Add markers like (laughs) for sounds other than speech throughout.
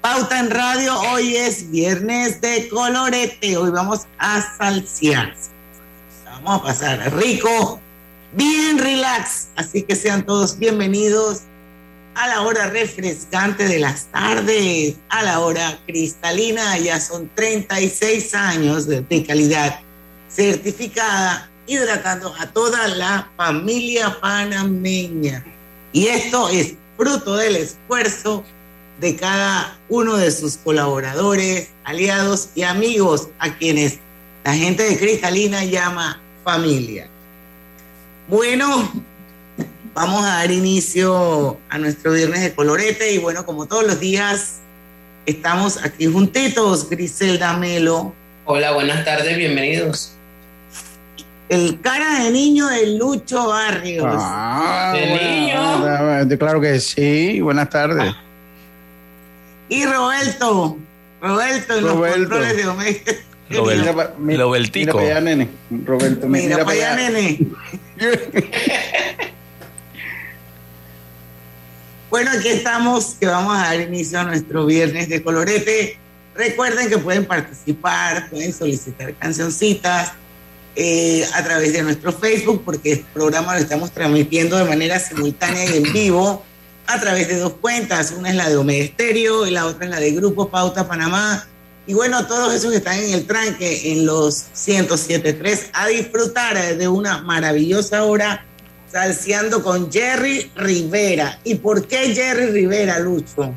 Pauta en Radio. Hoy es viernes de colorete, hoy vamos a salsear. Vamos a pasar rico, bien relax, así que sean todos bienvenidos a la hora refrescante de las tardes, a la hora cristalina, ya son 36 años de, de calidad certificada hidratando a toda la familia panameña. Y esto es fruto del esfuerzo de cada uno de sus colaboradores, aliados y amigos a quienes la gente de Cristalina llama familia. Bueno, vamos a dar inicio a nuestro viernes de colorete y bueno, como todos los días, estamos aquí juntitos, Griselda Melo. Hola, buenas tardes, bienvenidos el cara de niño de Lucho Barrios. Ah, ¿De niño? Claro que sí, buenas tardes. Y Roberto, Roberto en Roberto. los controles de Omega. Robel, Mira, mira, Robertico. Mira para allá, nene. Roberto, Mira, mira, para allá, nene. (laughs) Bueno, aquí estamos, que vamos a dar inicio a nuestro viernes de colorete. Recuerden que pueden participar, pueden solicitar cancioncitas eh, a través de nuestro Facebook, porque el programa lo estamos transmitiendo de manera simultánea y en vivo a través de dos cuentas. Una es la de Omega y la otra es la de Grupo Pauta Panamá. Y bueno, todos esos que están en el tranque, en los 107.3, a disfrutar de una maravillosa hora salseando con Jerry Rivera. ¿Y por qué Jerry Rivera, Lucho?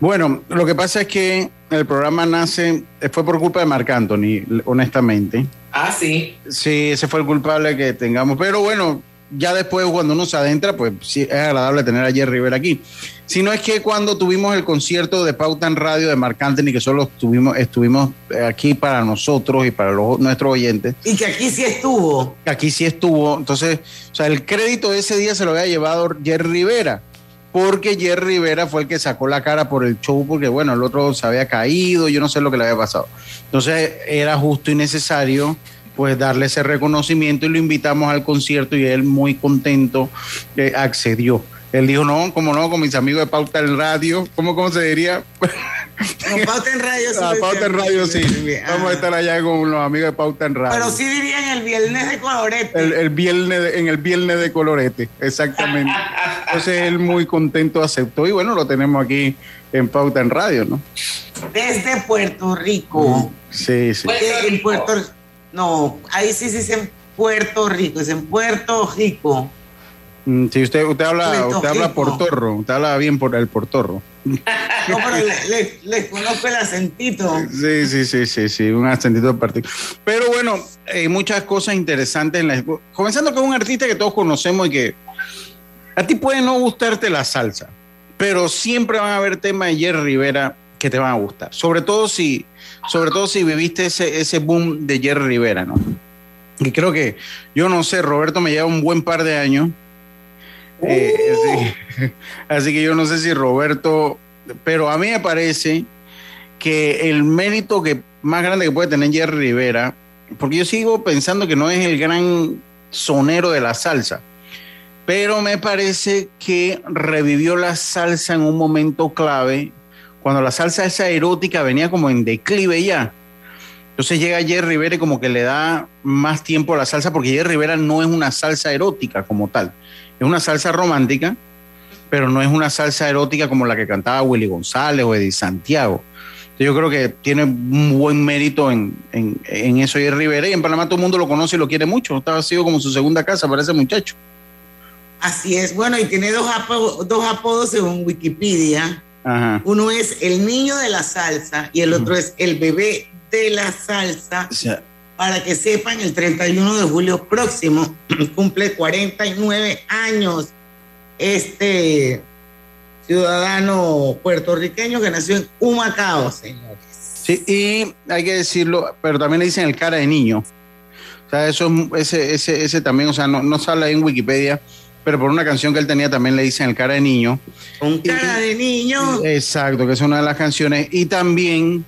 Bueno, lo que pasa es que el programa nace, fue por culpa de Marc Anthony, honestamente. Ah, sí. Sí, ese fue el culpable que tengamos. Pero bueno, ya después cuando uno se adentra, pues sí, es agradable tener a Jerry Rivera aquí. Si no es que cuando tuvimos el concierto de Pauta en Radio de Marc Anthony, que solo estuvimos, estuvimos aquí para nosotros y para los, nuestros oyentes, Y que aquí sí estuvo. que aquí sí estuvo. Entonces, o sea, el crédito de ese día se lo había llevado Jerry Rivera, porque Jerry Rivera fue el que sacó la cara por el show, porque bueno, el otro se había caído, yo no sé lo que le había pasado. Entonces, era justo y necesario pues darle ese reconocimiento y lo invitamos al concierto y él muy contento eh, accedió. Él dijo, no, como no, con mis amigos de Pauta en Radio, ¿cómo, cómo se diría? Con Pauta en Radio (laughs) sí. Ah, Pauta en. Radio, sí. Vamos a estar allá con los amigos de Pauta en Radio. Pero sí dirían el viernes de colorete. El, el viernes de- en el viernes de colorete, exactamente. Entonces él muy contento aceptó y bueno, lo tenemos aquí en Pauta en Radio, ¿no? Desde Puerto Rico. Sí, sí. Puerto Eh, en Rico. No, ahí sí se dice en Puerto Rico, es en Puerto Rico. Mm, Sí, usted, usted habla, Puerto usted habla Rico. portorro, usted habla bien por el portorro. (laughs) No, pero le, le- le conozco el acentito. Sí, sí, sí, sí, sí, un acentito particular. Pero bueno, hay muchas cosas interesantes en la comenzando con un artista que todos conocemos y que a ti puede no gustarte la salsa, pero siempre van a haber temas de Jerry Rivera que te van a gustar. Sobre todo si, sobre todo si viviste ese, ese boom de Jerry Rivera, ¿no? Y creo que, yo no sé, Roberto me lleva un buen par de años. Eh, sí. (laughs) Así que yo no sé si Roberto, pero a mí me parece que el mérito que más grande que puede tener Jerry Rivera, porque yo sigo pensando que no es el gran sonero de la salsa, pero me parece que revivió la salsa en un momento clave, cuando la salsa esa erótica venía como en declive ya. Entonces llega Jerry Rivera y como que le da más tiempo a la salsa, porque Jerry Rivera no es una salsa erótica como tal, es una salsa romántica, pero no es una salsa erótica como la que cantaba Willy González o Eddie Santiago. Entonces, Yo creo que tiene un buen mérito en, en, en eso Jerry Rivera y en Panamá todo el mundo lo conoce y lo quiere mucho. Estaba sido como su segunda casa para ese muchacho. Así es. Bueno, y tiene dos, apo- dos apodos según Wikipedia. Ajá. Uno es el niño de la salsa y el otro es el bebé de la salsa. O sea, Para que sepan, el 31 de julio próximo (clears throat) cumple 49 años este ciudadano puertorriqueño que nació en Humacao, señores. Sí, y hay que decirlo, pero también le dicen el cara de niño. O sea, eso es- ese, ese, ese también, o sea, no, no sale en Wikipedia, pero por una canción que él tenía también le dicen el cara de niño. Con cara de niño. Exacto, que es una de las canciones. Y también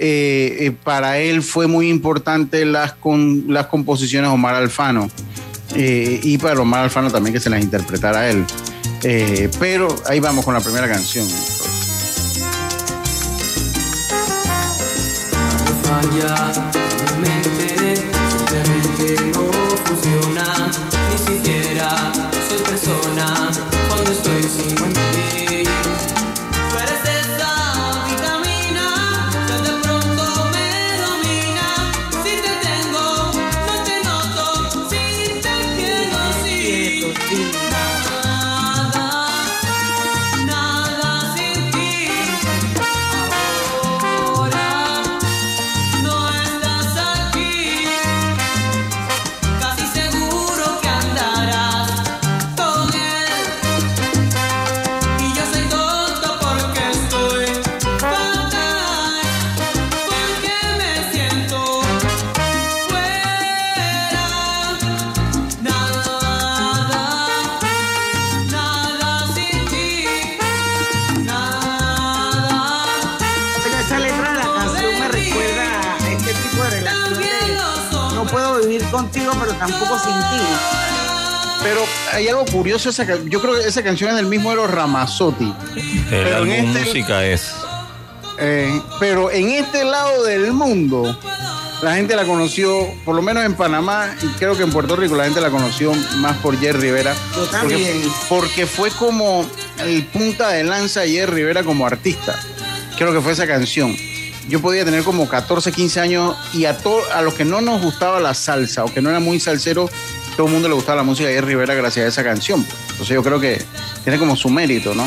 eh, eh, para él fue muy importante las, con, las composiciones de Omar Alfano. Eh, y para Omar Alfano también que se las interpretara a él. Eh, pero ahí vamos con la primera canción. falla mi curioso, esa, ca- yo creo que esa canción es del mismo de los Ramazotti. El Pero en álbum este- música es. Eh, pero en este lado del mundo, la gente la conoció, por lo menos en Panamá y creo que en Puerto Rico, la gente la conoció más por Jerry Rivera. Yo Porque, también. porque fue como el punta de lanza de Jerry Rivera como artista. Creo que fue esa canción. Yo podía tener como 14, 15 años y a, to- a los que no nos gustaba la salsa o que no era muy salsero, todo el mundo le gustaba la música de Rivera gracias a esa canción. Entonces yo creo que tiene como su mérito, ¿no?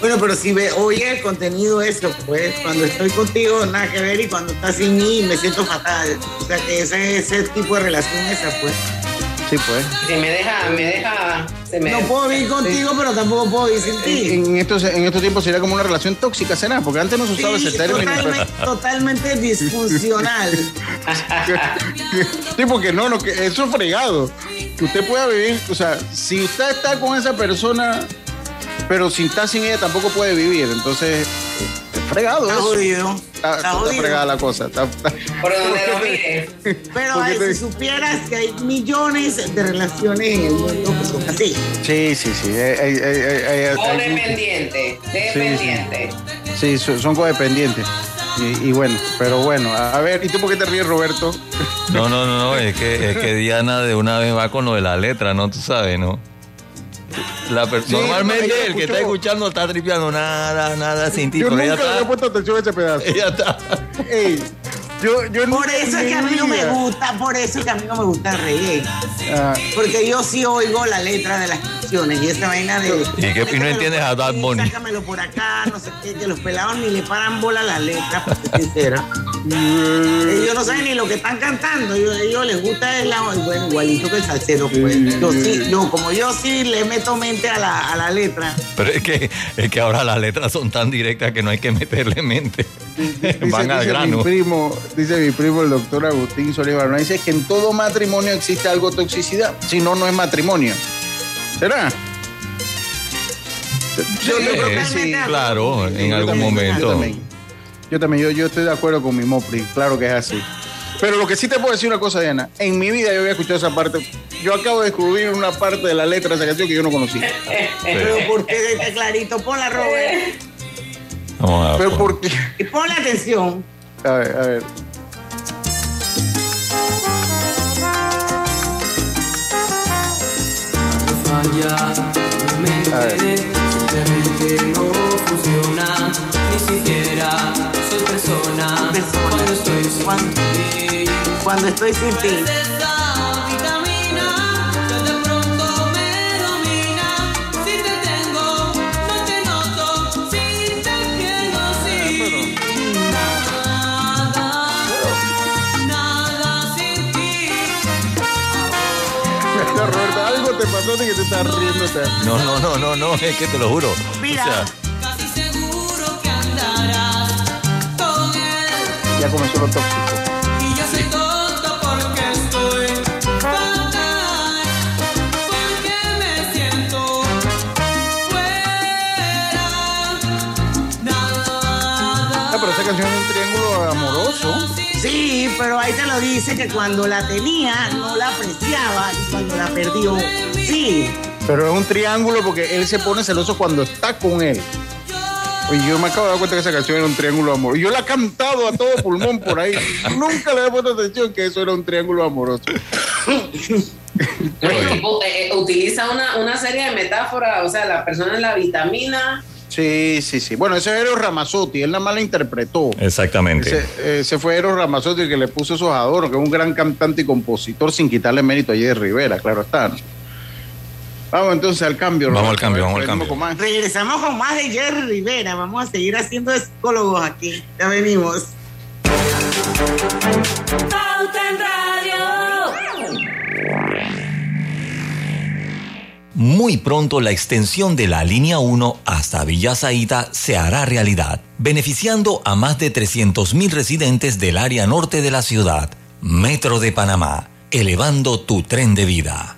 Bueno, pero si ve, oye el contenido eso, pues cuando estoy contigo nada que ver y cuando estás sin mí me siento fatal. O sea que ese, ese tipo de relación esa, pues. Sí, pues. Si me deja, me deja, se me No puedo vivir contigo, pero tampoco puedo vivir sin ti. En, en estos, en estos tiempos sería como una relación tóxica, ¿será? Porque antes no se usaba Sí, ese término. totalmente, (laughs) totalmente disfuncional. (laughs) Sí, porque no, no, que eso es fregado. Que usted pueda vivir, o sea, si usted está con esa persona, pero si está sin ella tampoco puede vivir. Entonces, es fregado Está eso. jodido. Está, Está está jodido. fregada la cosa. está- está- por donde lo mire. Pero ¿Por qué ay, te- si supieras que hay millones de relaciones en el mundo que son así. Sí, sí, sí. hay- hay- dependiente, dependiente. sí, son son codependientes. Y, y bueno, pero bueno, a ver, ¿y tú por qué te ríes, Roberto? No, no, no, no, es que, es que Diana de una vez va con lo de la letra, ¿no? Tú sabes, ¿no? La Sí, Normalmente el que está escuchando está tripeando nada, nada sin ti, Yo pero nunca ella le había está. puesto atención a ese pedazo. (laughs) Ella está. Ey, yo, yo Por eso es que a mí no me gusta, por eso es que a mí no me gusta reggae. Ah, Porque yo sí oigo la letra de las canciones y esa vaina de. ¿Y qué- y no entiendes a Bunny? Sácamelo por acá, no sé qué, que los pelados ni le paran bola a las letras, (laughs) para ser sincera. Ellos no saben ni lo que están cantando. Ellos, ellos les gusta el lado, bueno, igualito que el salsero, pues. Yo sí, yo, como yo sí le meto mente a la, a la letra. Pero es que, es que ahora las letras son tan directas que no hay que meterle mente. Van al dice grano. Mi primo, dice mi primo, el doctor Agustín Solivar, dice que en todo matrimonio existe algo toxicidad, si no, no es matrimonio. ¿Será? Yo- yo creo que Sí, claro, en algún también, momento. Yo también, yo, yo, estoy de acuerdo con mi Mopri, claro que es así. Pero lo que sí te puedo decir una cosa, Diana, en mi vida yo había escuchado esa parte. Yo acabo de descubrir una parte de la letra de esa canción que yo no conocía. (laughs) Pero porque (laughs) está clarito, ponla, Robert. Vamos a Pero ver. porque, Y ponle atención. a ver, a ver. A ver. Mente, simplemente no funciona, ni siquiera soy persona Persona. cuando estoy sin Cuando- ti. Cuando estoy sin ti. Que te estás riendo. No, no, no, no, no, es que te lo juro. Mira. O sea, Casi seguro que andarás ya comenzó lo tóxico. Y yo soy tonto porque estoy fatal, porque me siento fuera. Nada. Ah, pero esa canción es un triángulo amoroso. Sí, pero ahí te lo dice que cuando la tenía no la apreciaba y cuando la perdió, sí. Pero es un triángulo porque él se pone celoso cuando está con él. Oye, yo me acabo de dar cuenta que esa canción era un triángulo amoroso. Yo la he cantado a todo pulmón por ahí. Nunca le he puesto atención que eso era un triángulo amoroso. Eh, utiliza una, una serie de metáforas, o sea, la persona es la vitamina. Sí, sí, sí. Bueno, ese es Eros Ramazzotti, él nada más la interpretó. Exactamente. Ese, ese fue Eros Ramazzotti el que le puso esos adornos, que es un gran cantante y compositor sin quitarle mérito a Jerry Rivera, claro está. Vamos entonces al cambio. Vamos Roberto. al cambio, vamos al cambio. con más. Regresamos con más de Jerry Rivera. Vamos a seguir haciendo psicólogos aquí. Ya venimos. Pauta en Radio. Muy pronto la extensión de la línea 1 hasta Villa Zaita se hará realidad, beneficiando a más de 300.000 residentes del área norte de la ciudad. Metro de Panamá, elevando tu tren de vida.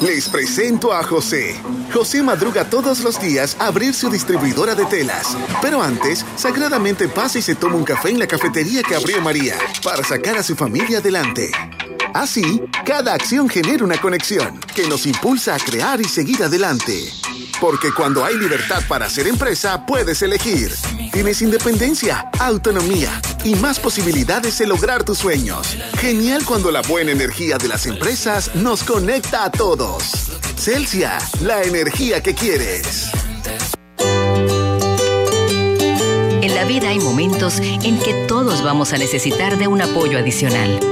Les presento a José. José madruga todos los días a abrir su distribuidora de telas. Pero antes, sagradamente pasa y se toma un café en la cafetería que abrió María para sacar a su familia adelante. Así, cada acción genera una conexión que nos impulsa a crear y seguir adelante. Porque cuando hay libertad para hacer empresa, puedes elegir. Tienes independencia, autonomía y más posibilidades de lograr tus sueños. Genial cuando la buena energía de las empresas nos conecta a todos. Celsia, la energía que quieres. En la vida hay momentos en que todos vamos a necesitar de un apoyo adicional.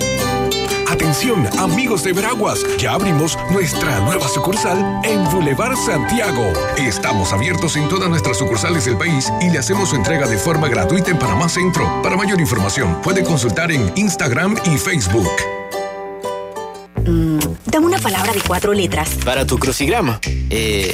Atención, amigos de Veraguas, ya abrimos nuestra nueva sucursal en Boulevard Santiago. Estamos abiertos en todas nuestras sucursales del país y le hacemos su entrega de forma gratuita en Panamá Centro. Para mayor información, puede consultar en Instagram y Facebook. Dame una palabra de cuatro letras. Para tu crucigrama. Eh,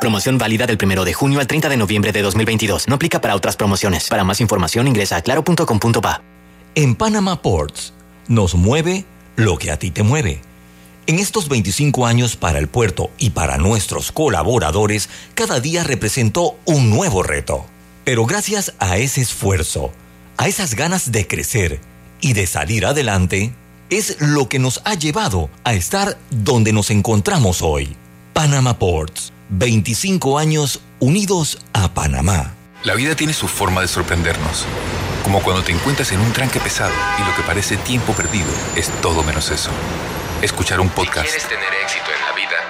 Promoción válida del 1 de junio al 30 de noviembre de 2022. No aplica para otras promociones. Para más información ingresa a claro.com.pa. En Panama Ports nos mueve lo que a ti te mueve. En estos 25 años para el puerto y para nuestros colaboradores, cada día representó un nuevo reto. Pero gracias a ese esfuerzo, a esas ganas de crecer y de salir adelante, es lo que nos ha llevado a estar donde nos encontramos hoy. Panama Ports, 25 años unidos a Panamá. La vida tiene su forma de sorprendernos. Como cuando te encuentras en un tranque pesado y lo que parece tiempo perdido es todo menos eso. Escuchar un podcast, tener éxito en la vida.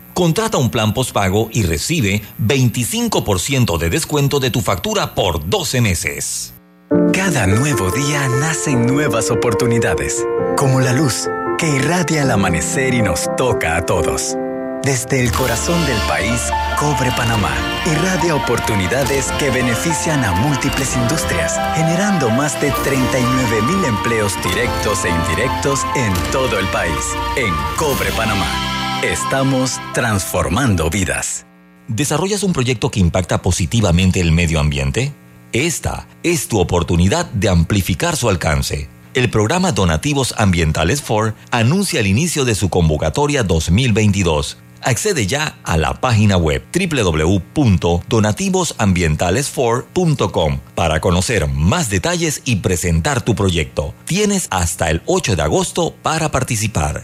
Contrata un plan postpago y recibe 25% de descuento de tu factura por 12 meses. Cada nuevo día nacen nuevas oportunidades, como la luz que irradia al amanecer y nos toca a todos. Desde el corazón del país, Cobre Panamá irradia oportunidades que benefician a múltiples industrias, generando más de 39 mil empleos directos e indirectos en todo el país. En Cobre Panamá, estamos transformando vidas. ¿Desarrollas un proyecto que impacta positivamente el medio ambiente? Esta es tu oportunidad de amplificar su alcance. El programa Donativos Ambientales for anuncia el inicio de su convocatoria 2022. Accede ya a la página web www.donativosambientalesfor.com para conocer más detalles y presentar tu proyecto. Tienes hasta el 8 de agosto para participar.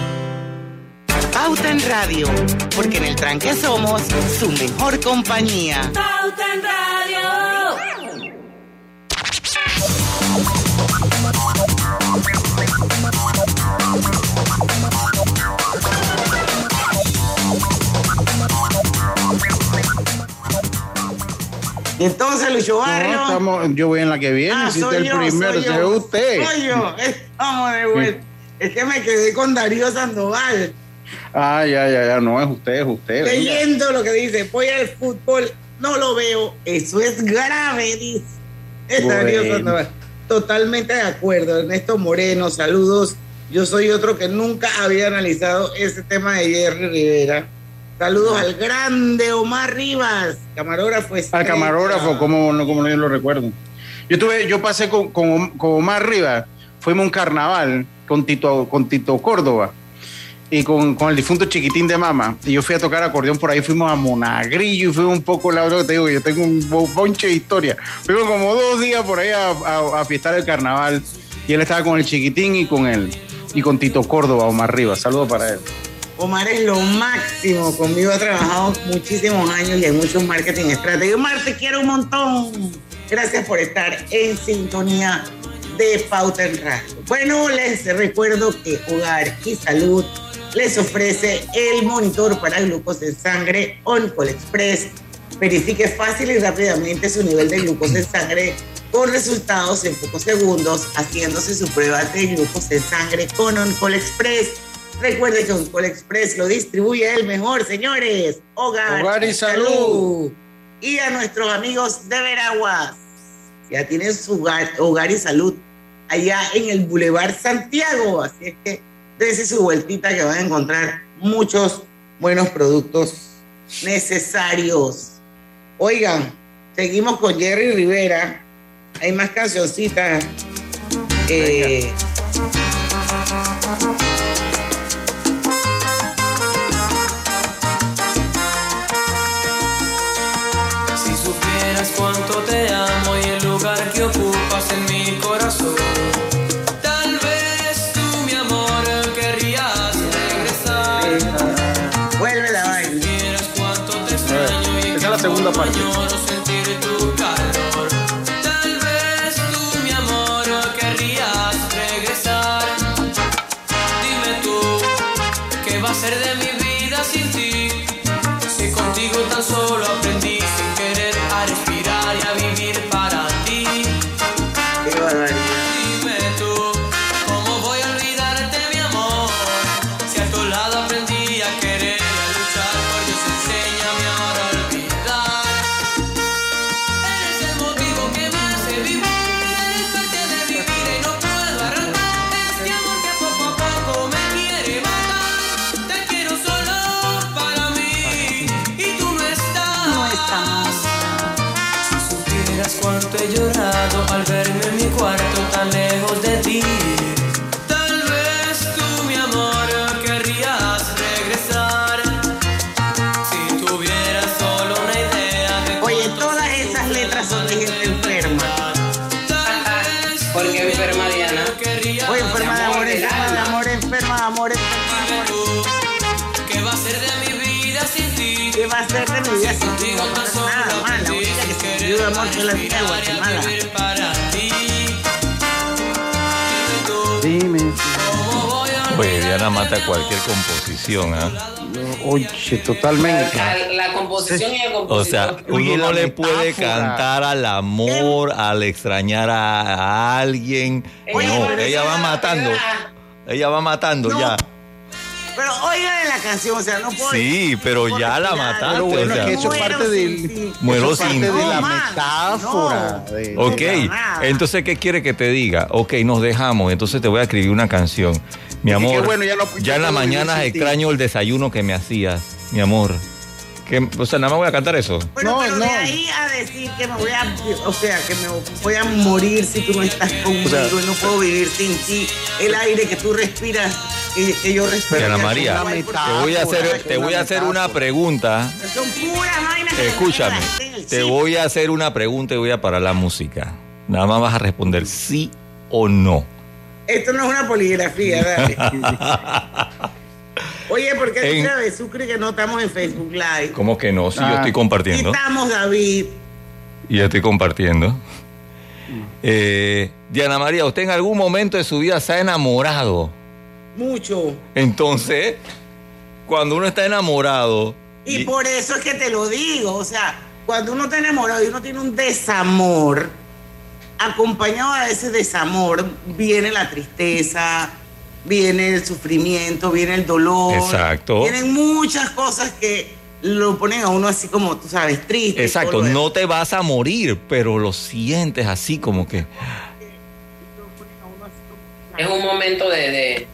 Pauta en Radio, porque en el tranque somos su mejor compañía. Pauta en Radio. Y entonces, Lucho Barrio. No, estamos- yo voy en la que viene, Ah, si soy el yo, primero, soy yo. usted. Soy yo. Estamos de vuelta. Es que me quedé con Darío Sandoval. Ah, ya, ya, ya, no es usted, es usted. venga. leyendo lo que dice, voy al fútbol, no lo veo, eso es grave, dice. Bueno. Totalmente de acuerdo, Ernesto Moreno, saludos. Yo soy otro que nunca había analizado ese tema de Jerry Rivera. Saludos al grande Omar Rivas, camarógrafo. Al estrella. camarógrafo, como no, como no yo lo recuerdo. Yo tuve, yo pasé con, con, con Omar Rivas, fuimos a un carnaval con Tito, con Tito Córdoba y con, con el difunto chiquitín de mama. Y yo fui a tocar acordeón por ahí, fuimos a Monagrillo y fuimos un poco, la que te digo, yo tengo un bo- bonche de historia. Fuimos como dos días por ahí a, a, a fiestar el carnaval y él estaba con el chiquitín y con él y con Tito Córdoba, Omar Rivas. Saludos para él. Omar es lo máximo. Conmigo ha trabajado muchísimos años y en muchos marketing estrategia. Omar, te quiero un montón. Gracias por estar en sintonía de Pauta en Radio. Bueno, les recuerdo que Hogar y Salud les ofrece el monitor para glucosa en sangre OnCall Express. Verifique fácil y rápidamente su nivel de glucosa en sangre con resultados en pocos segundos, haciéndose su prueba de glucosa en sangre con OnCall Express. Recuerde que OnCall Express lo distribuye el mejor, señores. Hogar, Hogar y salud. Y a nuestros amigos de Veraguas. Ya tienen su hogar, hogar y salud allá en el Boulevard Santiago. Así es que dése su vueltita que van a encontrar muchos buenos productos necesarios. Oigan, seguimos con Jerry Rivera. Hay más cancioncitas. Eh, tan lejos de ti. Mata cualquier composición, ¿ah? Oye, totalmente. La, la composición y el compositor. O sea, Oye, uno no le puede cantar al amor, al extrañar a, a alguien. Oye, no, ella va matando. verdad. Ella va matando No. ya. Pero oigan la canción, o sea, no puedo. Sí, pero no ya la mataste. Pero bueno, o sea, es que eso es Muero parte sin del. ti. Muero eso es parte sin de la man, metáfora. no. de- Ok, entonces, ¿qué quiere que te diga? Ok, nos dejamos, entonces te voy a escribir una canción. Mi que amor, bueno, ya no- ya ya en la mañana extraño el desayuno que me hacías, mi amor. Que, o sea, nada más voy a cantar eso. Bueno, No, pero no. de ahí a decir que me voy a, o sea, que me voy a morir si tú no estás conmigo sea- y no puedo vivir sin ti, el aire que tú respiras, que, que yo respiro. Que María, te voy a hacer, te voy a hacer una pregunta. Son puras vainas que Escúchame, te voy a hacer una pregunta y voy a parar la música. Nada más vas a responder sí o no. Esto no es una poligrafía, dale. (laughs) Oye, ¿por qué En- tú sabes, Sucre, que no estamos en Facebook Live? ¿Cómo que no? Si yo Ah. estoy compartiendo. Estamos, David. Y ya estoy compartiendo. Eh, Diana María, ¿usted en algún momento de su vida se ha enamorado? Mucho. Entonces, cuando uno está enamorado, Y por eso es que te lo digo, o sea, cuando uno está enamorado y uno tiene un desamor, acompañado de ese desamor viene la tristeza, viene el sufrimiento, viene el dolor. Exacto. Vienen muchas cosas que lo ponen a uno así como, tú sabes, triste. exacto, no te vas a morir, pero lo sientes así como que... Es un momento de, de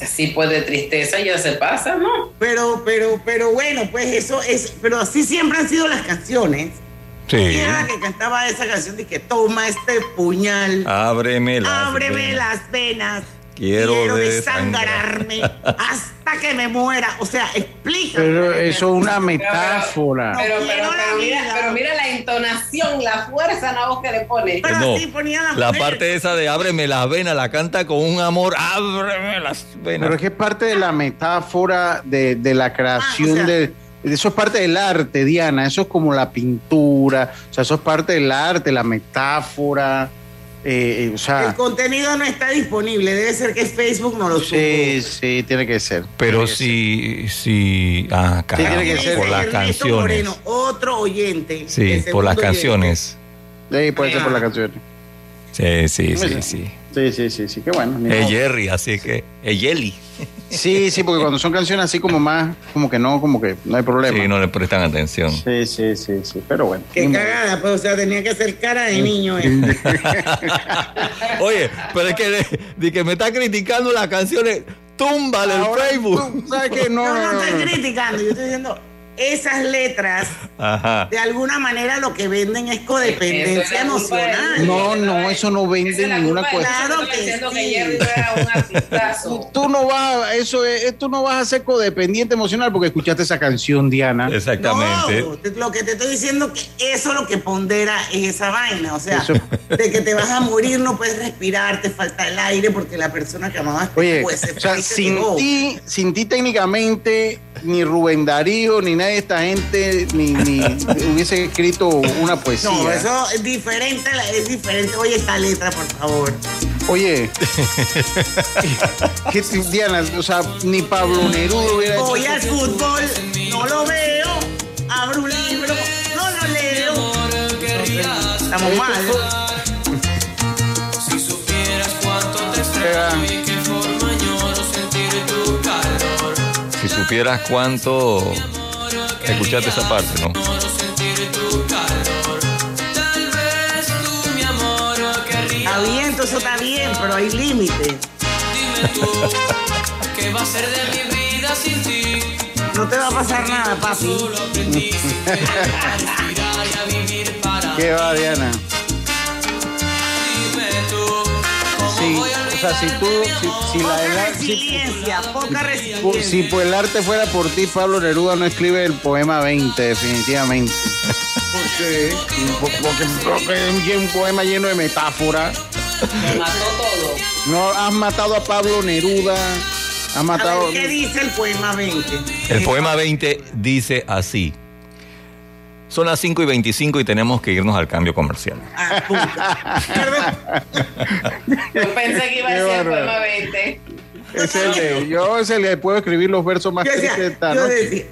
así pues de tristeza y ya se pasa, ¿no? Pero, pero, pero bueno, pues eso es, pero así siempre han sido las canciones. Sí. Y era la que cantaba esa canción de que toma este puñal. Ábreme las Ábreme venas. las venas. Quiero desangrarme hasta que me muera. O sea, explica. Pero eso es una metáfora. Pero, pero, quiero pero, la mira, vida. pero mira la entonación, la fuerza en la voz que le pone. Pero No, así ponía la la parte esa de ábreme las venas la canta con un amor, ábreme las venas. Pero es que es parte de la metáfora de, de la creación Ah, o sea- de- Eso es parte del arte, Diana. Eso es como la pintura. O sea, eso es parte del arte, la metáfora. eh, eh, o El contenido no está disponible. Debe ser que Facebook no lo supo. sí, sí, tiene que ser. Pero sí, sí, ah, caramba, tiene que ser por las Ernesto canciones. Moreno, otro oyente. Sí, por las canciones. Sí, puede ser por la canción. Sí, sí, sí, Sí. sí. Sí, sí, sí, sí, qué bueno. Es. Jerry, así que es Jelly. Sí, sí, porque cuando son canciones así como más, como que no, como que no hay problema. Sí, no le prestan atención. Sí, sí, sí, sí, pero bueno. Qué cagada, pues, o sea, tenía que hacer cara de niño. eh. (laughs) Oye, pero es que, de, de que me está criticando las canciones, túmbale el Ahora, Facebook. tú ¿Sabes qué? No, Yo no, no no, estoy no. criticando, yo estoy diciendo, esas letras, Ajá. de alguna manera lo que venden es codependencia es de- emocional. No, no, eso no vende es ninguna cuestión. Claro que diciendo sí. que Jerry no era un. (laughs) Tú no vas, a- eso es, tú no vas a ser codependiente emocional porque escuchaste esa canción, Diana. Exactamente. No, lo que te estoy diciendo que eso lo que pondera es esa vaina, o sea, Eso- de que te vas a morir, no puedes respirar, te falta el aire porque la persona que amabas Oye, pues, se o sea, sin ti, sin ti técnicamente, ni Rubén Darío, ni nadie de esta gente, ni, ni (laughs) hubiese escrito una poesía. No, eso es diferente, es diferente. Oye, esta letra, por favor. Oye, (laughs) que, Diana, o sea, ni Pablo Neruda hubiera hecho Voy al fútbol, no lo veo, abro un libro, no lo leo. Estamos mal. Si supieras cuánto te extraño y qué forma sentir tu calor. Si supieras cuánto escuchaste esa parte, ¿no? Está bien, eso está bien, pero hay límites. Dime tú, ¿qué va a ser de mi vida sin ti? No te va a pasar nada, papi. (laughs) ¿Qué va, Diana? Sea, si tú, si, si la Poca el ar- si- resiliencia, poca por- resiliencia. si por el arte fuera por ti, Pablo Neruda no escribe el poema 20, definitivamente. ¿Por qué? Porque, porque es un poema lleno de metáforas. Me mató todo. No, has matado a Pablo Neruda, has A matado. ver, ¿qué dice el poema 20? El poema 20 dice así. Son las 5 y 25 y tenemos que irnos al cambio comercial. Yo pensé que iba a ser poema 20. Es el de, yo es el de puedo escribir los versos más tristes de esta yo noche. decía-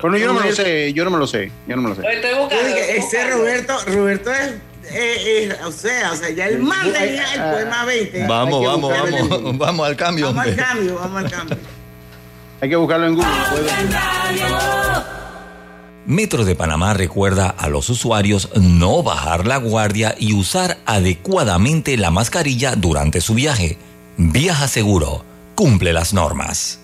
Bueno, yo no me lo sé, yo no me lo sé, yo no me lo sé. Estoy buscando. ese. Roberto, Roberto es, eh, eh, o sea, o sea, ya el man tenía el poema 20. Vamos, Hay que vamos, vamos, Google. vamos al cambio. Vamos al hombre. cambio, vamos al cambio. Hay que buscarlo en Google. Metro de Panamá recuerda a los usuarios no bajar la guardia y usar adecuadamente la mascarilla durante su viaje. Viaja seguro. Cumple las normas.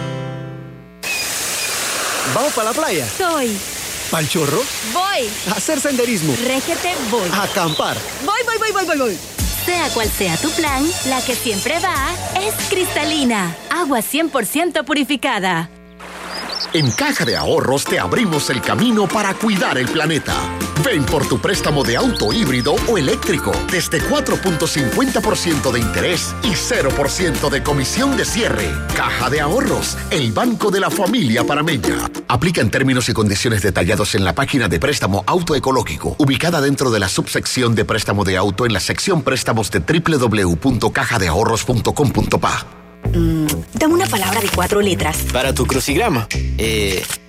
¿Vamos para la playa? Soy. ¿Pal chorro? Voy. ¿A hacer senderismo? Régete, voy. ¿A acampar? Voy, voy, voy, voy, voy, voy. Sea cual sea tu plan, la que siempre va es cristalina. Agua 100% purificada. En Caja de Ahorros te abrimos el camino para cuidar el planeta. Ven por tu préstamo de auto híbrido o eléctrico desde 4.50% de interés y 0% de comisión de cierre. Caja de Ahorros, el banco de la familia parameña. Aplica en términos y condiciones detallados en la página de préstamo auto ecológico, ubicada dentro de la subsección de préstamo de auto en la sección préstamos de www.cajadeahorros.com.pa. Dame una palabra de cuatro letras. Para tu crucigrama. Eh,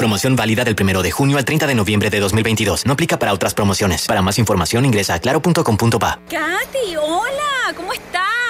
Promoción válida del 1 de junio al 30 de noviembre de 2022. No aplica para otras promociones. Para más información ingresa a claro.com.pa. Katy, hola, ¿cómo estás?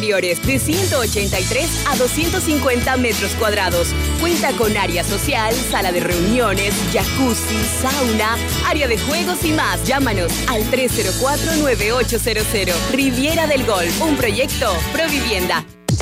de 183 a 250 metros cuadrados. Cuenta con área social, sala de reuniones, jacuzzi, sauna, área de juegos y más. Llámanos al 304-9800. Riviera del Golf, un proyecto Provivienda.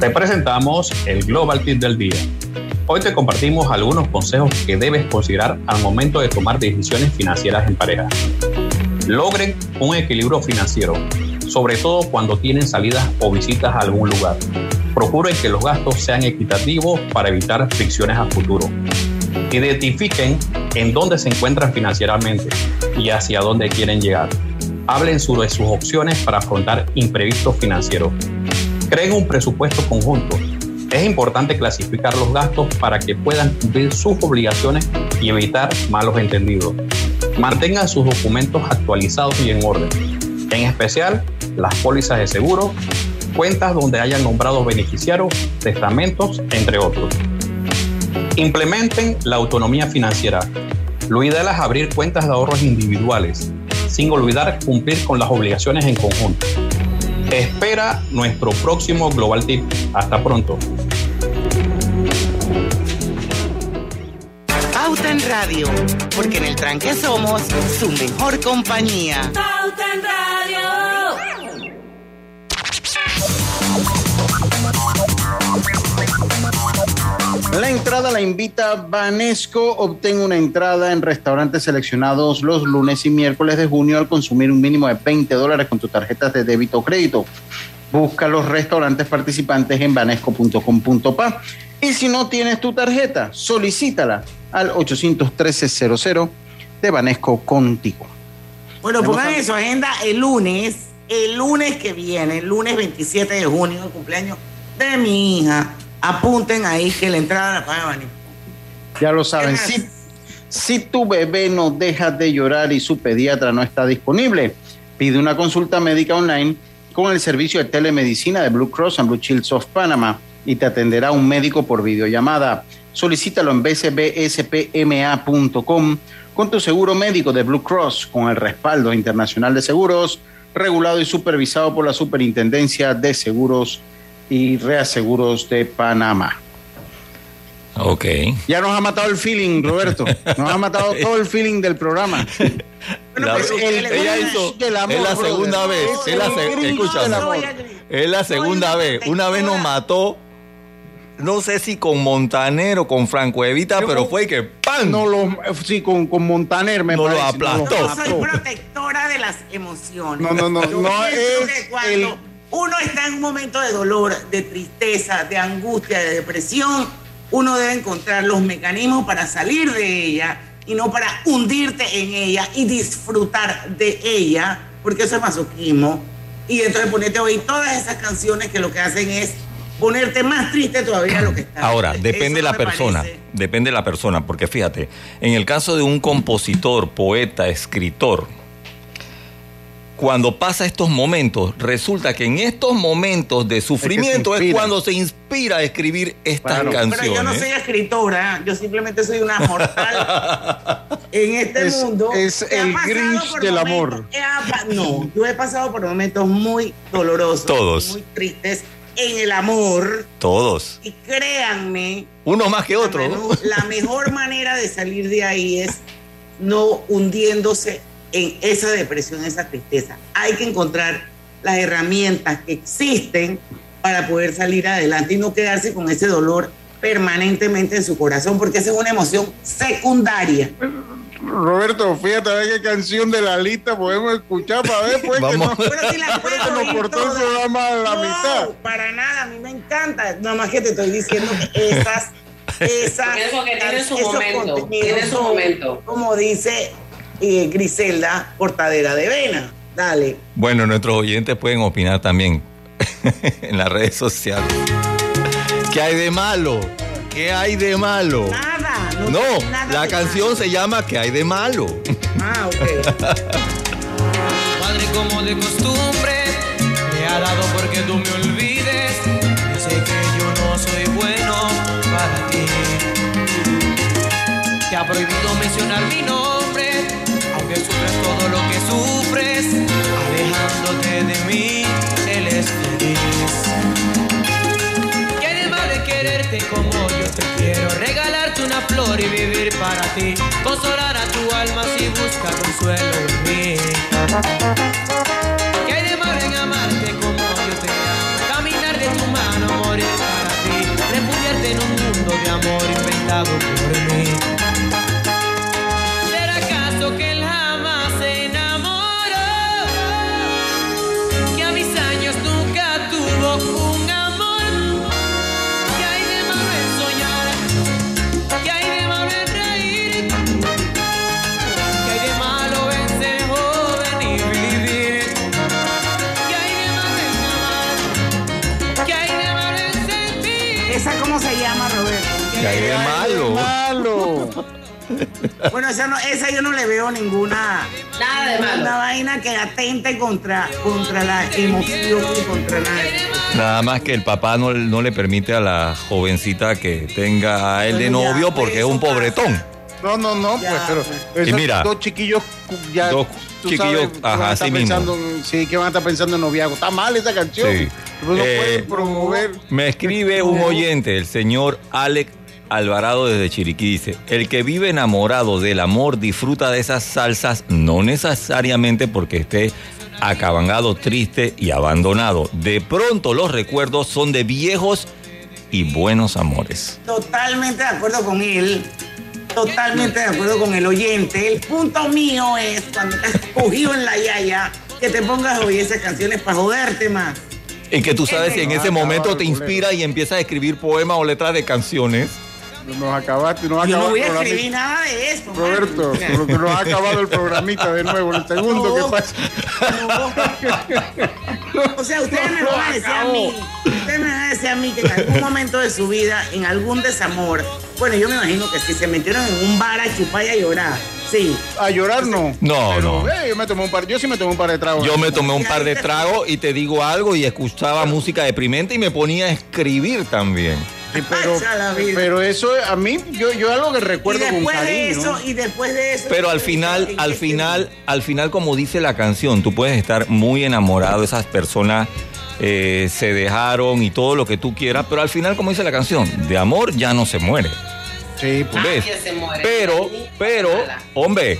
Te presentamos el Global Tip del Día. Hoy te compartimos algunos consejos que debes considerar al momento de tomar decisiones financieras en pareja. Logren un equilibrio financiero, sobre todo cuando tienen salidas o visitas a algún lugar. Procuren que los gastos sean equitativos para evitar fricciones a futuro. Identifiquen en dónde se encuentran financieramente y hacia dónde quieren llegar. Hablen sobre sus opciones para afrontar imprevistos financieros. Creen un presupuesto conjunto. Es importante clasificar los gastos para que puedan cumplir sus obligaciones y evitar malos entendidos. Mantengan sus documentos actualizados y en orden, en especial las pólizas de seguro, cuentas donde hayan nombrado beneficiarios, testamentos, entre otros. Implementen la autonomía financiera. Lo ideal es abrir cuentas de ahorros individuales, sin olvidar cumplir con las obligaciones en conjunto. Espera nuestro próximo Global Tip. Hasta pronto. Pauta en Radio, porque en el tranque somos su mejor compañía. Pauta en Radio. La entrada la invita Banesco. Obtenga una entrada en restaurantes seleccionados los lunes y miércoles de junio al consumir un mínimo de 20 dólares con tus tarjetas de débito o crédito. Busca los restaurantes participantes en banesco.com.pa. Y si no tienes tu tarjeta, solicítala al 813-00 de Banesco contigo. Bueno, pongan en su agenda el lunes, el lunes que viene, el lunes 27 de junio, el cumpleaños de mi hija. Apunten ahí que la entrada la paga Banesco. Ya lo saben. Si, si tu bebé no deja de llorar y su pediatra no está disponible, pide una consulta médica online con el servicio de telemedicina de Blue Cross and Blue Shields of Panama y te atenderá un médico por videollamada. Solicítalo en bcbspma.com con tu seguro médico de Blue Cross con el respaldo internacional de seguros, regulado y supervisado por la Superintendencia de Seguros y Reaseguros de Panamá. Ok. Ya nos ha matado el feeling, Roberto. Nos ha matado todo el feeling del programa. (laughs) La- pues, el ella hizo, del amor, es la brother. segunda vez, es la se- El Grinch escúchame, del amor. es la segunda vez. Una vez nos mató, no sé si con Montaner o con Franco Evita, pero fue que ¡pam! No lo, sí, con, con Montaner me No lo aplastó. Yo soy protectora de las emociones. No, no, no, no es que cuando uno está en un momento de dolor, de tristeza, de angustia, de depresión, uno debe encontrar los mecanismos para salir de ella y no para hundirte en ella y disfrutar de ella, porque eso es masoquismo. Y entonces ponerte a oír todas esas canciones que lo que hacen es ponerte más triste todavía lo que está. Ahora, depende de la persona, parece. depende de la persona, porque fíjate, en el caso de un compositor, poeta, escritor, cuando pasa estos momentos, resulta que en estos momentos de sufrimiento es, cuando se inspira a escribir estas canciones. Pero yo no soy escritora, yo simplemente soy una mortal (laughs) en este Es- mundo. es el Grinch del momentos- amor. he no, yo he pasado por momentos muy dolorosos, Todos. muy tristes en el amor. Todos. Y créanme, Uno más que otro. ¿no? la mejor manera de salir de ahí es no hundiéndose en esa depresión, esa tristeza. Hay que encontrar las herramientas que existen para poder salir adelante y no quedarse con ese dolor permanentemente en su corazón, porque esa es una emoción secundaria. Roberto, fíjate a ver qué canción de la lista podemos escuchar para ver pues Vamos. que no, Pero si la (laughs) puedo nos oír cortó el todas. programa a la No, mitad. para nada, a mí me encanta. Nada más que te estoy diciendo que esas, (laughs) esas, eso que tiene su esos momento, contenidos tiene su momento. Como dice eh, Griselda, portadera de vena. Dale. Bueno, nuestros oyentes pueden opinar también (laughs) en las redes sociales. ¿Qué hay de malo? ¿Qué hay de malo? Nada. No, nada la canción se llama ¿Qué hay de malo? Ah, ok. Padre como de costumbre, me ha dado porque tú me olvides. Yo sé que yo no soy bueno para ti. Te ha prohibido mencionar mi nombre, sufres todo lo que sufres. Alejándote de mí, él es feliz. ¿Qué de quererte como yo te quiero? Regalarte una flor y vivir para ti. Consolar a tu alma si busca consuelo en mí. ¿Qué de amarte como yo te amo? Caminar de tu mano, morir para ti. Refugiarte en un mundo de amor inventado por mí. ¿Qué hay de malo? Malo. (laughs) Bueno, esa, no, esa yo no le veo ninguna, Nada de malo. ninguna vaina que atente contra, contra la emoción y contra la... Nada más que el papá no, no le permite a la jovencita que tenga a él de Bueno, ya, novio pues, porque es eso un pobretón. No, no, no, pues, pero Y esos mira, dos chiquillos ya dos tú chiquillos, sabes, que ajá, van a estar así mismo. pensando sí, que van a estar pensando en noviazgo. Está mal esa canción. Sí. Pues no Eh, pueden promover. Me escribe un oyente, el señor Alex Alvarado desde Chiriquí. Dice, el que vive enamorado del amor disfruta de esas salsas, no necesariamente porque esté acabangado, triste y abandonado. De pronto los recuerdos son de viejos y buenos amores. Totalmente de acuerdo con él. Totalmente de acuerdo con el oyente. El punto mío es cuando estás cogido en la yaya, que te pongas a oír esas canciones para joderte más. Y que tú sabes si en ese momento te inspira y empiezas a escribir poemas o letras de canciones. Nos acabaste, nos Yo no voy a escribir nada de esto. Roberto, nos ha acabado el programita de nuevo, el segundo que pasa. O sea, ustedes me van a decir a mí, ustedes me van a decir a mí que en algún momento de su vida, en algún desamor, bueno, yo me imagino que si se metieron en un bar a chupar y a llorar, sí. A llorar no. No, Pero, no. eh, yo me tomé un par, yo sí me tomé un par de tragos. Yo me tomé un par de tragos y te digo algo y escuchaba música deprimente y me ponía a escribir también. Sí, pero, (laughs) pero eso a mí, yo, yo algo que Y recuerdo con después de eso, y después de eso. Pero al final, al final, al final, como dice la canción, tú puedes estar muy enamorado, esas personas eh, se dejaron y todo lo que tú quieras, pero al final, como dice la canción, de amor ya no se muere. Sí, ¿ves? Nadie se muere. Pero, pero, hombre,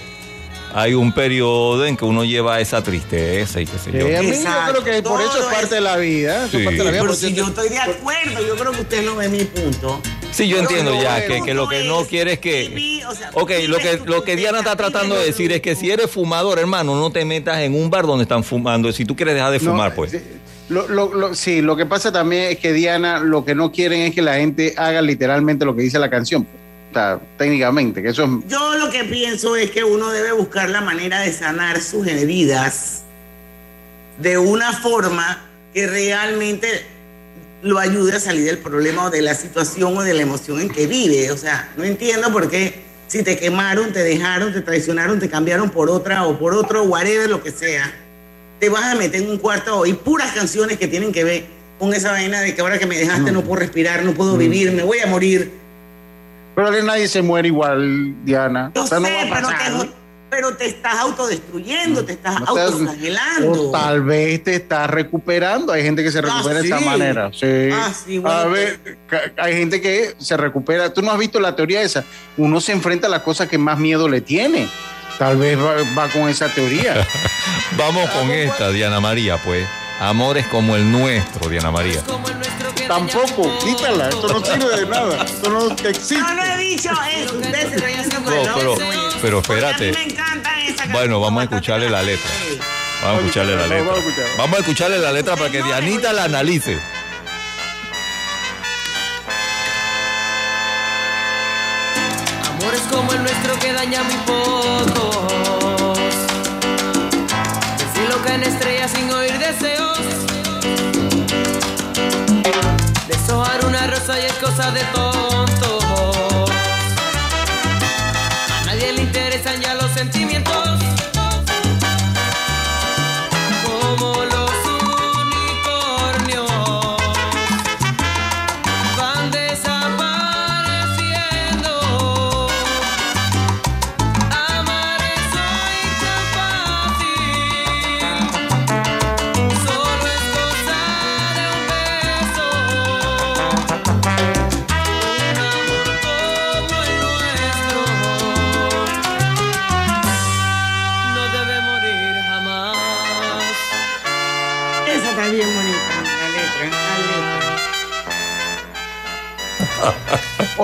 hay un periodo en que uno lleva esa tristeza y qué sé yo. Sí, a mí yo creo que por eso es parte de la vida. Sí. parte de la vida, Pero porque si yo estoy de acuerdo, yo creo que usted no ve mi punto. Sí, yo Pero entiendo no, ya que, que lo que no quiere es que... viví, o sea, Ok, lo que, lo que Diana está tratando de decir es que si eres fumador, hermano, no te metas en un bar donde están fumando. Si tú quieres dejar de No, fumar, pues. Lo, lo- lo- sí, lo que pasa también es que Diana lo que no quieren es que la gente haga literalmente lo que dice la canción. Sea, técnicamente, que eso es... Yo lo que pienso es que uno debe buscar la manera de sanar sus heridas de una forma que realmente lo ayude a salir del problema o de la situación o de la emoción en que vive. O sea, no entiendo por qué si te quemaron, te dejaron, te traicionaron, te cambiaron por otra o por otro, whatever, lo que sea, te vas a meter en un cuarto oír puras canciones que tienen que ver con esa vaina de que ahora que me dejaste no puedo respirar, no puedo vivir, me voy a morir. Pero que nadie se muere igual, Diana. Yo O sea, no sé, va a pero te, pero te estás autodestruyendo, te estás No autoflagelando. O tal vez te estás recuperando. Hay gente que se recupera de esta manera. Sí. Ah, sí, bueno, a ver, hay gente que se recupera. Tú no has visto la teoría esa. Uno se enfrenta a las cosas que más miedo le tiene. Tal vez va, va con esa teoría. (laughs) Vamos con esta, Diana María, pues. Amores como el nuestro, Diana María. Tampoco, quítala. Esto no sirve de nada. Esto no existe. No, no he dicho eso. No, pero, pero A mí espérate. me encanta esa canción. Bueno, vamos a escucharle la letra. Vamos a escucharle la letra. Vamos a escucharle la letra para que Dianita la analice. Amores como el nuestro que daña muy pocos. Sin oír deseos. Deshojar una rosa y es cosa de tontos.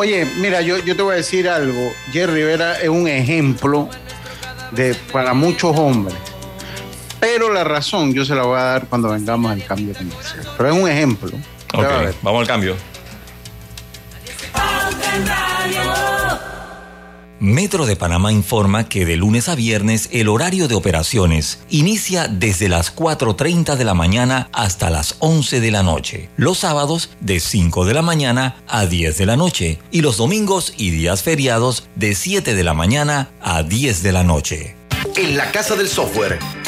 Oye, mira, yo, yo te voy a decir algo. Jerry Rivera es un ejemplo de, para muchos hombres. Pero la razón yo se la voy a dar cuando vengamos al cambio comercial. Pero es un ejemplo. Ok, vamos al cambio. Metro de Panamá informa que de lunes a viernes el horario de operaciones inicia desde las 4.30 de la mañana hasta las 11 de la noche. Los sábados de 5 de la mañana a 10 de la noche y los domingos y días feriados de 7 de la mañana a 10 de la noche. En la Casa del Software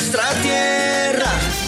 de nuestra tierra.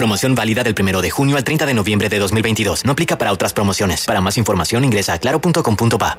Promoción válida del 1 de junio al 30 de noviembre de 2022. No aplica para otras promociones. Para más información ingresa a claro.com.pa.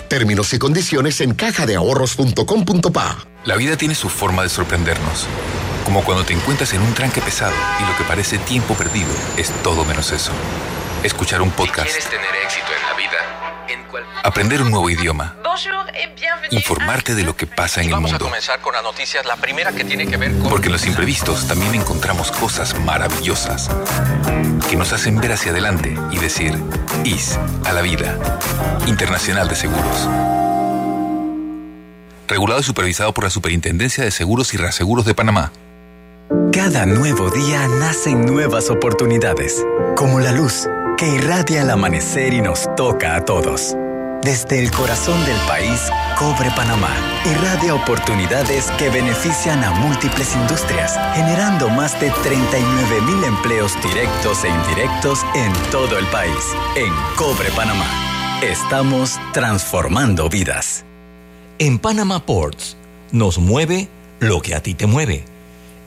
Términos y condiciones en cajadeahorros.com.pa. La vida tiene su forma de sorprendernos. Como cuando te encuentras en un tranque pesado y lo que parece tiempo perdido es todo menos eso. Escuchar un podcast, ¿Quieres tener éxito en la vida? Aprender un nuevo idioma, informarte de lo que pasa en el Vamos a mundo. comenzar con las noticias. La primera que tiene que ver con... Porque en los imprevistos también encontramos cosas maravillosas que nos hacen ver hacia adelante y decir IS a la vida. Internacional de Seguros. Regulado y supervisado por la Superintendencia de Seguros y Reaseguros de Panamá. Cada nuevo día nacen nuevas oportunidades, como la luz que irradia el amanecer y nos toca a todos. Desde el corazón del país, Cobre Panamá irradia oportunidades que benefician a múltiples industrias, generando más de 39 mil empleos directos e indirectos en todo el país. En Cobre Panamá, estamos transformando vidas. En Panama Ports nos mueve lo que a ti te mueve.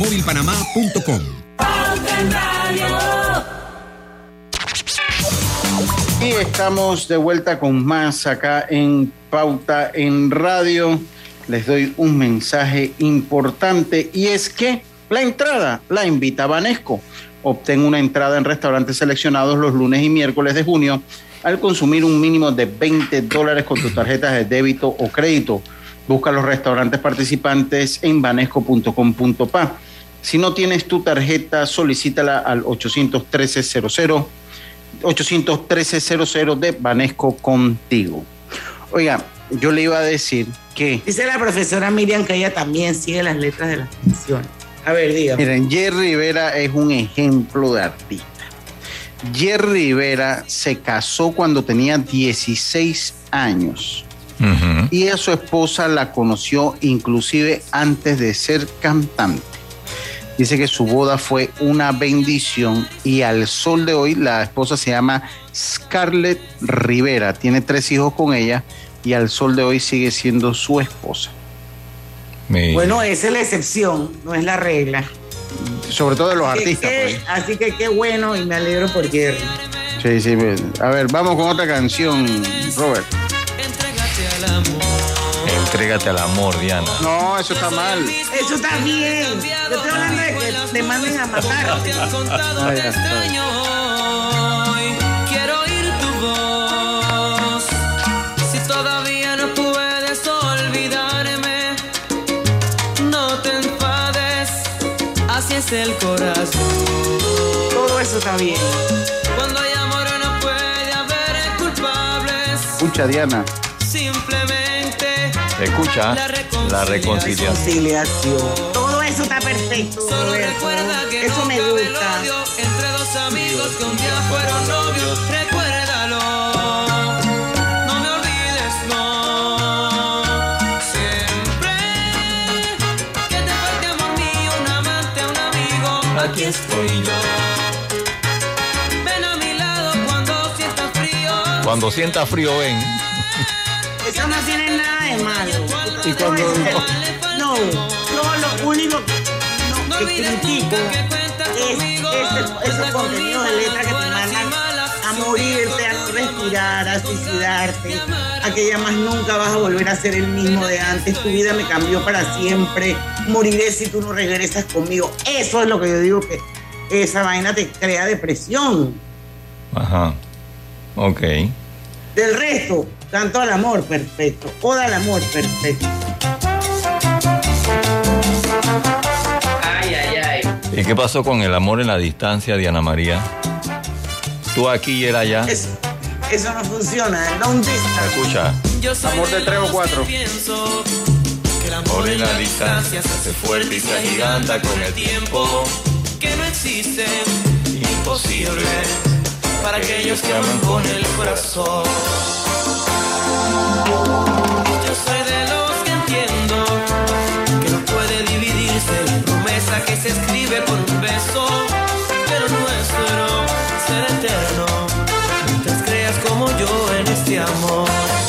másmóvilpanamá.com. Y estamos de vuelta con más acá en Pauta en Radio. Les doy un mensaje importante y es que la entrada la invita Banesco. Obtén una entrada en restaurantes seleccionados los lunes y miércoles de junio al consumir un mínimo de 20 dólares con tus tarjetas de débito o crédito. Busca los restaurantes participantes en banesco.com.pa. Si no tienes tu tarjeta, solicítala al 813-00 813-00 de Banesco contigo. Oiga, yo le iba a decir que. Dice la profesora Miriam que ella también sigue las letras de las canciones. A ver, dígame. Miren, Jerry Rivera es un ejemplo de artista. Jerry Rivera se casó cuando tenía 16 años y a su esposa la conoció inclusive antes de ser cantante. Dice que su boda fue una bendición y al sol de hoy la esposa se llama Scarlett Rivera. Tiene tres hijos con ella y al sol de hoy sigue siendo su esposa. Bueno, esa es la excepción, no es la regla. Sobre todo de los Así artistas. pues. Así que qué bueno y me alegro por Jerry. Sí, sí. pues. A ver, vamos con otra canción, Robert. Entrégate al amor, Diana. No, eso está mal. Eso está bien. Yo estoy hablando de que te manden a matar. Ya, está bien. Hoy quiero oír tu voz. Si todavía no puedes olvidarme, no te enfades. Así es el corazón. Todo eso está bien. Cuando hay amor no puede haber culpables. Escucha, Diana. Simplemente Escucha la reconciliación. Conciliación. Todo eso está perfecto. Solo recuerda que Eso me gusta. odio entre dos amigos que un día fueron novios. Recuérdalo. No me olvides, no. Siempre que te falte amor mío, un amante, un amigo, aquí estoy yo. Ven a mi lado cuando sientas frío. Cuando sienta frío, ven. Eso no tiene nada de malo. Y cuando- No, yo lo único no, que critico es ese- esos contenidos de letra que te mandan a morirte, a no respirar, a suicidarte, a que ya más nunca vas a volver a ser el mismo de antes, tu vida me cambió para siempre, moriré si tú no regresas conmigo. Eso es lo que yo digo que esa vaina te crea depresión. Ajá. Ok. Del resto, canto al amor, perfecto. Oda al amor, perfecto. Ay, ay, ay. ¿Y qué pasó con el amor en la distancia, Diana María? Tú aquí y él allá. Eso, eso no funciona. Long distance. Escucha. Yo soy Amor de tres o cuatro. que pienso que el Amor en la distancia se hace fuerte y se agiganta con el tiempo. que no existe, imposible para aquellos que aman con el corazón. Yo soy de los que entiendo que no puede dividirse la promesa que se escribe por un beso, pero nuestro será eterno mientras creas como yo en este amor.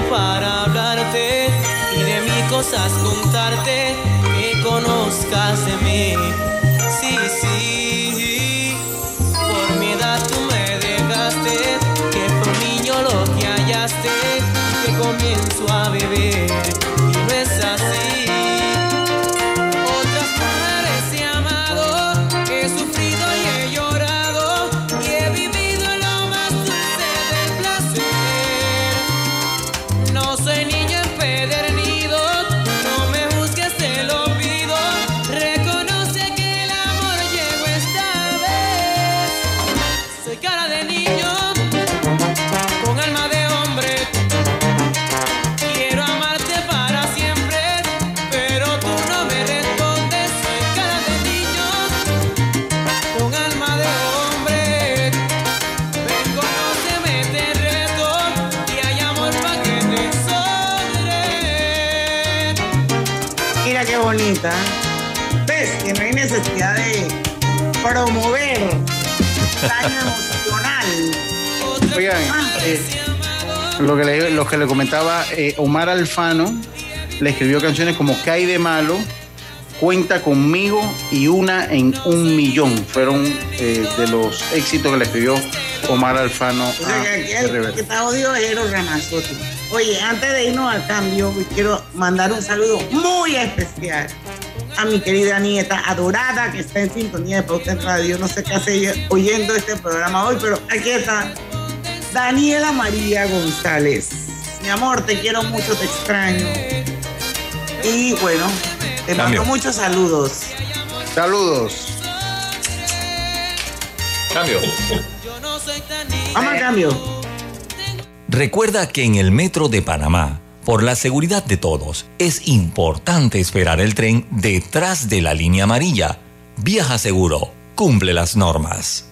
Para hablarte y de mis cosas contarte que conozcas de mí. Daño emocional? Oigan, eh, lo, que le, lo que le comentaba, eh, Omar Alfano le escribió canciones como ¿Qué hay de malo? Cuenta conmigo y una en un millón. Fueron eh, de los éxitos que le escribió Omar Alfano. O sea, que aquí el que está odio es Eros Ramazotti. Oye, antes de irnos al cambio, quiero mandar un saludo muy especial a mi querida nieta adorada que está en sintonía de Pauta en Radio. No sé qué hace ella oyendo este programa hoy, pero aquí está Daniela María González. Mi amor, te quiero mucho, te extraño. Y bueno, te Cambio. mando muchos saludos. Saludos. Cambio. Vamos al cambio. Recuerda que en el metro de Panamá, por la seguridad de todos, es importante esperar el tren detrás de la línea amarilla. Viaja seguro, cumple las normas.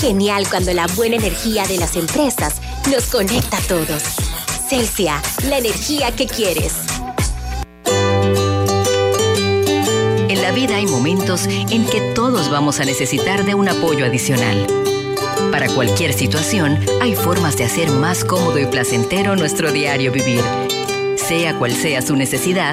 Genial cuando la buena energía de las empresas nos conecta a todos. Celsia, la energía que quieres. En la vida hay momentos en que todos vamos a necesitar de un apoyo adicional. Para cualquier situación, hay formas de hacer más cómodo y placentero nuestro diario vivir. Sea cual sea su necesidad,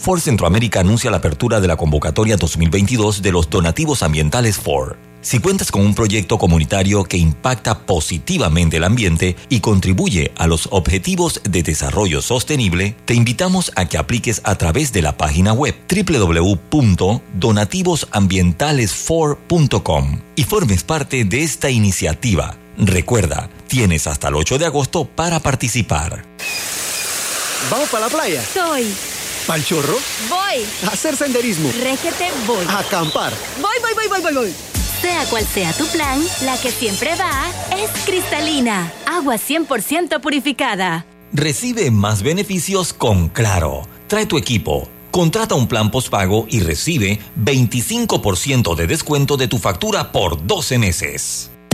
Ford Centroamérica anuncia la apertura de la convocatoria 2022 de los donativos ambientales Ford. Si cuentas con un proyecto comunitario que impacta positivamente el ambiente y contribuye a los objetivos de desarrollo sostenible, te invitamos a que apliques a través de la página web www.donativosambientalesfor.com y formes parte de esta iniciativa. Recuerda, tienes hasta el 8 de agosto para participar. ¿Vamos para la playa? Soy. ¿Pal chorro? Voy. A hacer senderismo. Régete, voy. A acampar. Voy, voy, voy, voy, voy, voy. Sea cual sea tu plan, la que siempre va es cristalina. Agua 100% purificada. Recibe más beneficios con Claro. Trae tu equipo. Contrata un plan postpago y recibe 25% de descuento de tu factura por 12 meses.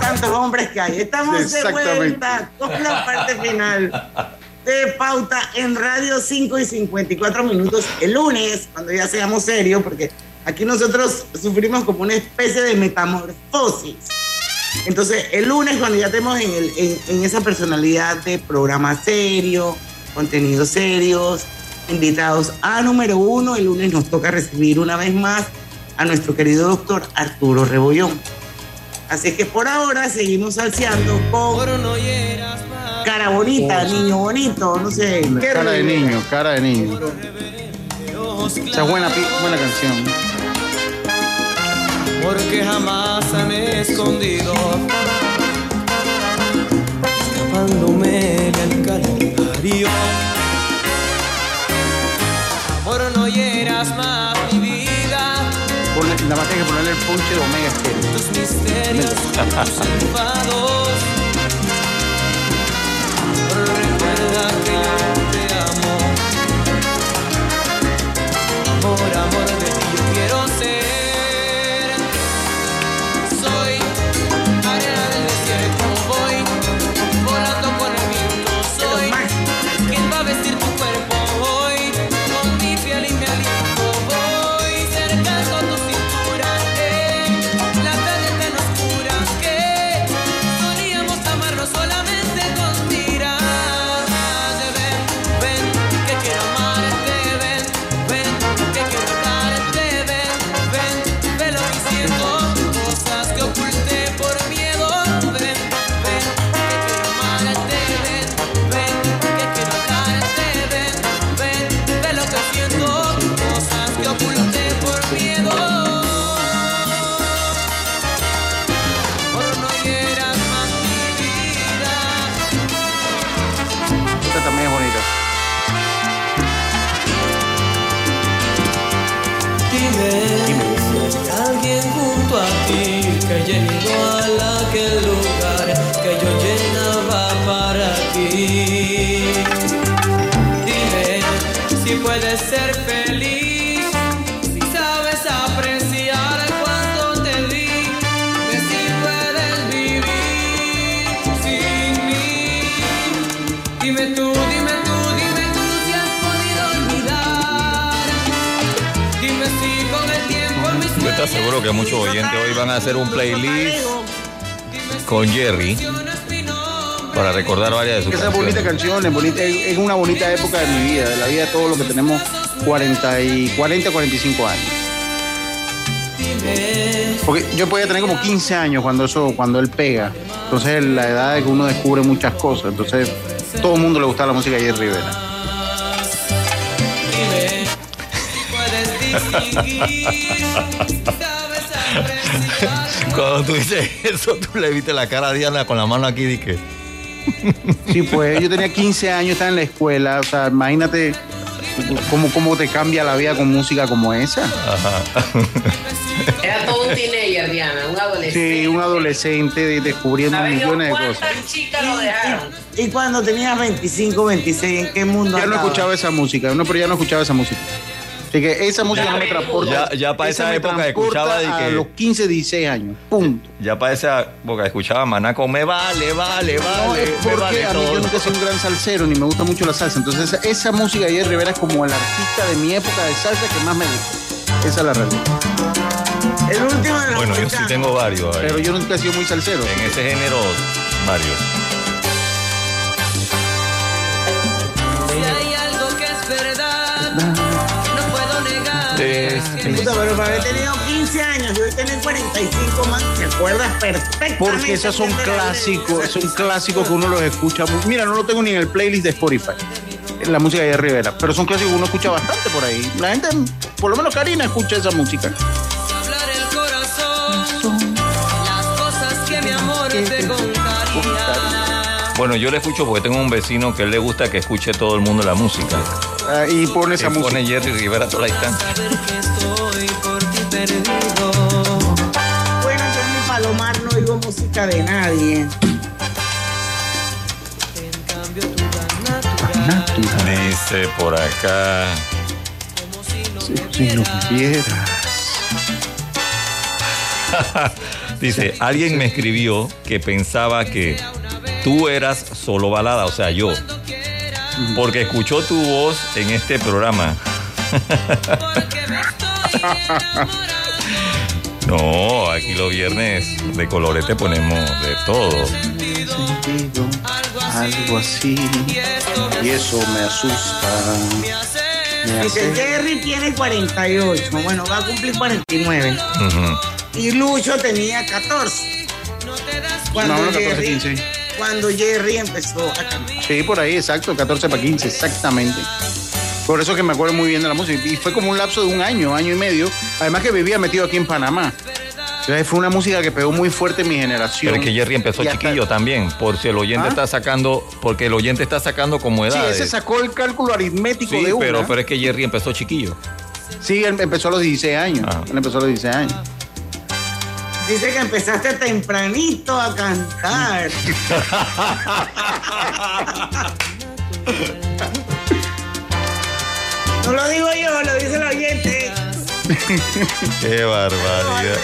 Tantos hombres que hay. Estamos de vuelta con la parte final de Pauta en Radio 5 y 54 minutos el lunes, cuando ya seamos serios, porque aquí nosotros sufrimos como una especie de metamorfosis. Entonces, el lunes, cuando ya estemos en, el- en- en esa personalidad de programa serio, contenidos serios, invitados a número uno. El lunes nos toca recibir una vez más a nuestro querido doctor Arturo Rebollón. Así que por ahora seguimos salseando con cara bonita, niño bonito, no sé. ¿qué Cara de niño, cara de niño. Esa es buena, buena canción. porque jamás han escondido escapándome del calendario amor no hieras más mi vida Ponle, nada más tienes que ponerle el ponche de Omega Stereo. tus misterios tus (laughs) enfados que muchos oyentes hoy van a hacer un playlist con Jerry para recordar varias de sus Esa canciones. bonita canción, es, bonita, es es una bonita época de mi vida, de la vida de todos los que tenemos 40, y 40 45 años. Porque yo podía tener como 15 años cuando eso, cuando él pega. Entonces la edad de que uno descubre muchas cosas. Entonces todo el mundo le gusta la música de Jerry Rivera. (laughs) (laughs) Cuando tú dices eso, tú le viste la cara a Diana con la mano aquí y que Sí, pues yo tenía 15 años, estaba en la escuela. O sea, imagínate cómo, cómo te cambia la vida con música como esa. Era todo un teenager, Diana, un adolescente. Sí, un adolescente de- descubriendo ¿Sabes millones de cosas. chicas lo dejaron? Y cuando tenías 25, 26, ¿en qué mundo Ya no escuchaba esa música, no, pero ya no escuchaba esa música. Así que esa música no me transporta. Ya- ya para esa me época escuchaba de a los 15, 16 años. Punto. ya para esa época escuchaba Manaco, me vale, vale, No, vale, es me porque vale a mí todo. yo nunca soy un gran salsero, ni me gusta mucho la salsa. Entonces esa, esa música de Jerry Rivera es como el artista de mi época de salsa que más me gusta. Esa es la realidad. El último de los Bueno, yo sí tengo varios. ahí. Pero yo nunca he sido muy salsero. En ese género, varios. Negar. Puta, pero para haber tenido 15 años y hoy tener 45 más, ¿te acuerdas perfectamente? Porque esas son clásicos, son clásicos que uno los escucha. Mira, no lo tengo ni en el playlist de Spotify. La música de Rivera. Pero son clásicos que uno escucha bastante por ahí. La gente, por lo menos Karina, escucha esa música. Bueno, yo le escucho porque tengo un vecino que él le gusta que escuche todo el mundo la música. Ah, y pone esa Y música. pone Jerry Rivera toda la distancia. Bueno, yo en mi palomar no oigo música de nadie. Dice por acá. Si lo vieras. (laughs) Dice, alguien me escribió que pensaba que tú eras solo balada, o sea, yo. Porque escuchó tu voz en este programa. (laughs) No, aquí los viernes de colorete ponemos de todo. algo así. Y eso me asusta. Me Dice, hace- Jerry tiene 48. Bueno, va a cumplir 49. Y Lucho tenía 14. Cuando, No, no, 14, Jerry, 15. Cuando Jerry empezó a cantar. Sí, por ahí, exacto, 14 para 15, exactamente. Por eso que me acuerdo muy bien de la música. Y fue como un lapso de un año, año y medio. Además que vivía metido aquí en Panamá. Entonces fue una música que pegó muy fuerte en mi generación. Pero es que Jerry empezó hasta- chiquillo también, por si el oyente ¿Ah? está sacando, porque el oyente está sacando como Sí, edades. ese sacó el cálculo aritmético Sí, de una. pero, pero es que Jerry empezó chiquillo. Sí, él empezó a los 16 años. Él empezó a los 16 años. Dice que empezaste tempranito a cantar. (laughs) no lo digo yo, lo dice el oyente. Qué barbaridad.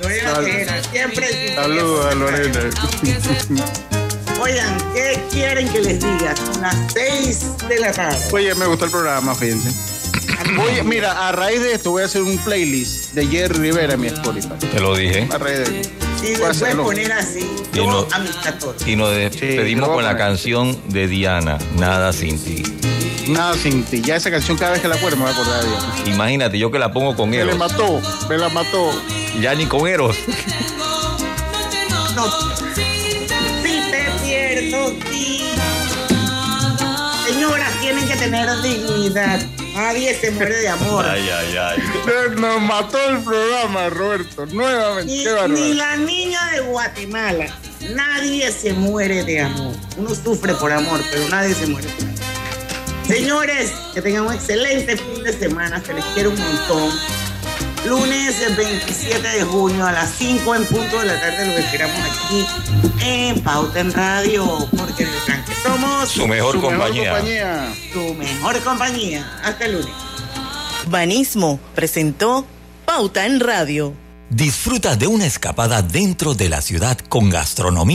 Lorena siempre. Saludos a Lorena. (laughs) Oigan, ¿qué quieren que les diga? Son las 6 de la tarde. Oye, me gustó el programa, fíjense. Oye, mira, a raíz de esto voy a hacer un playlist de Jerry Rivera en mi Spotify. Te lo dije. A raíz de esto. Y Voy a lo puedes poner así. Y Yo no- a mis 14. Y nos despedimos voy con la canción de Diana, Nada sin ti. Nada sin ti. Ya esa canción cada vez que la acuerdo me voy a acordar de ella. Imagínate, yo que la pongo con Me la Eros. mató, me la mató. Ya ni con Eros. No. Si te pierdo, sí. Señoras, tienen que tener dignidad. Nadie se muere de amor. (laughs) Ay, ay, ay. (laughs) Nos mató el programa, Roberto. Nuevamente. Ni, ni la niña de Guatemala. Nadie se muere de amor. Uno sufre por amor, pero nadie se muere por amor. Señores, que tengan un excelente fin de semana. Se les quiere un montón. Lunes el 27 de junio a las 5 en punto de la tarde los esperamos aquí en Pauta en Radio, porque en el somos Su mejor compañía. compañía. Su mejor compañía. Hasta el lunes. Banismo presentó Pauta en Radio. Disfruta de una escapada dentro de la ciudad con gastronomía.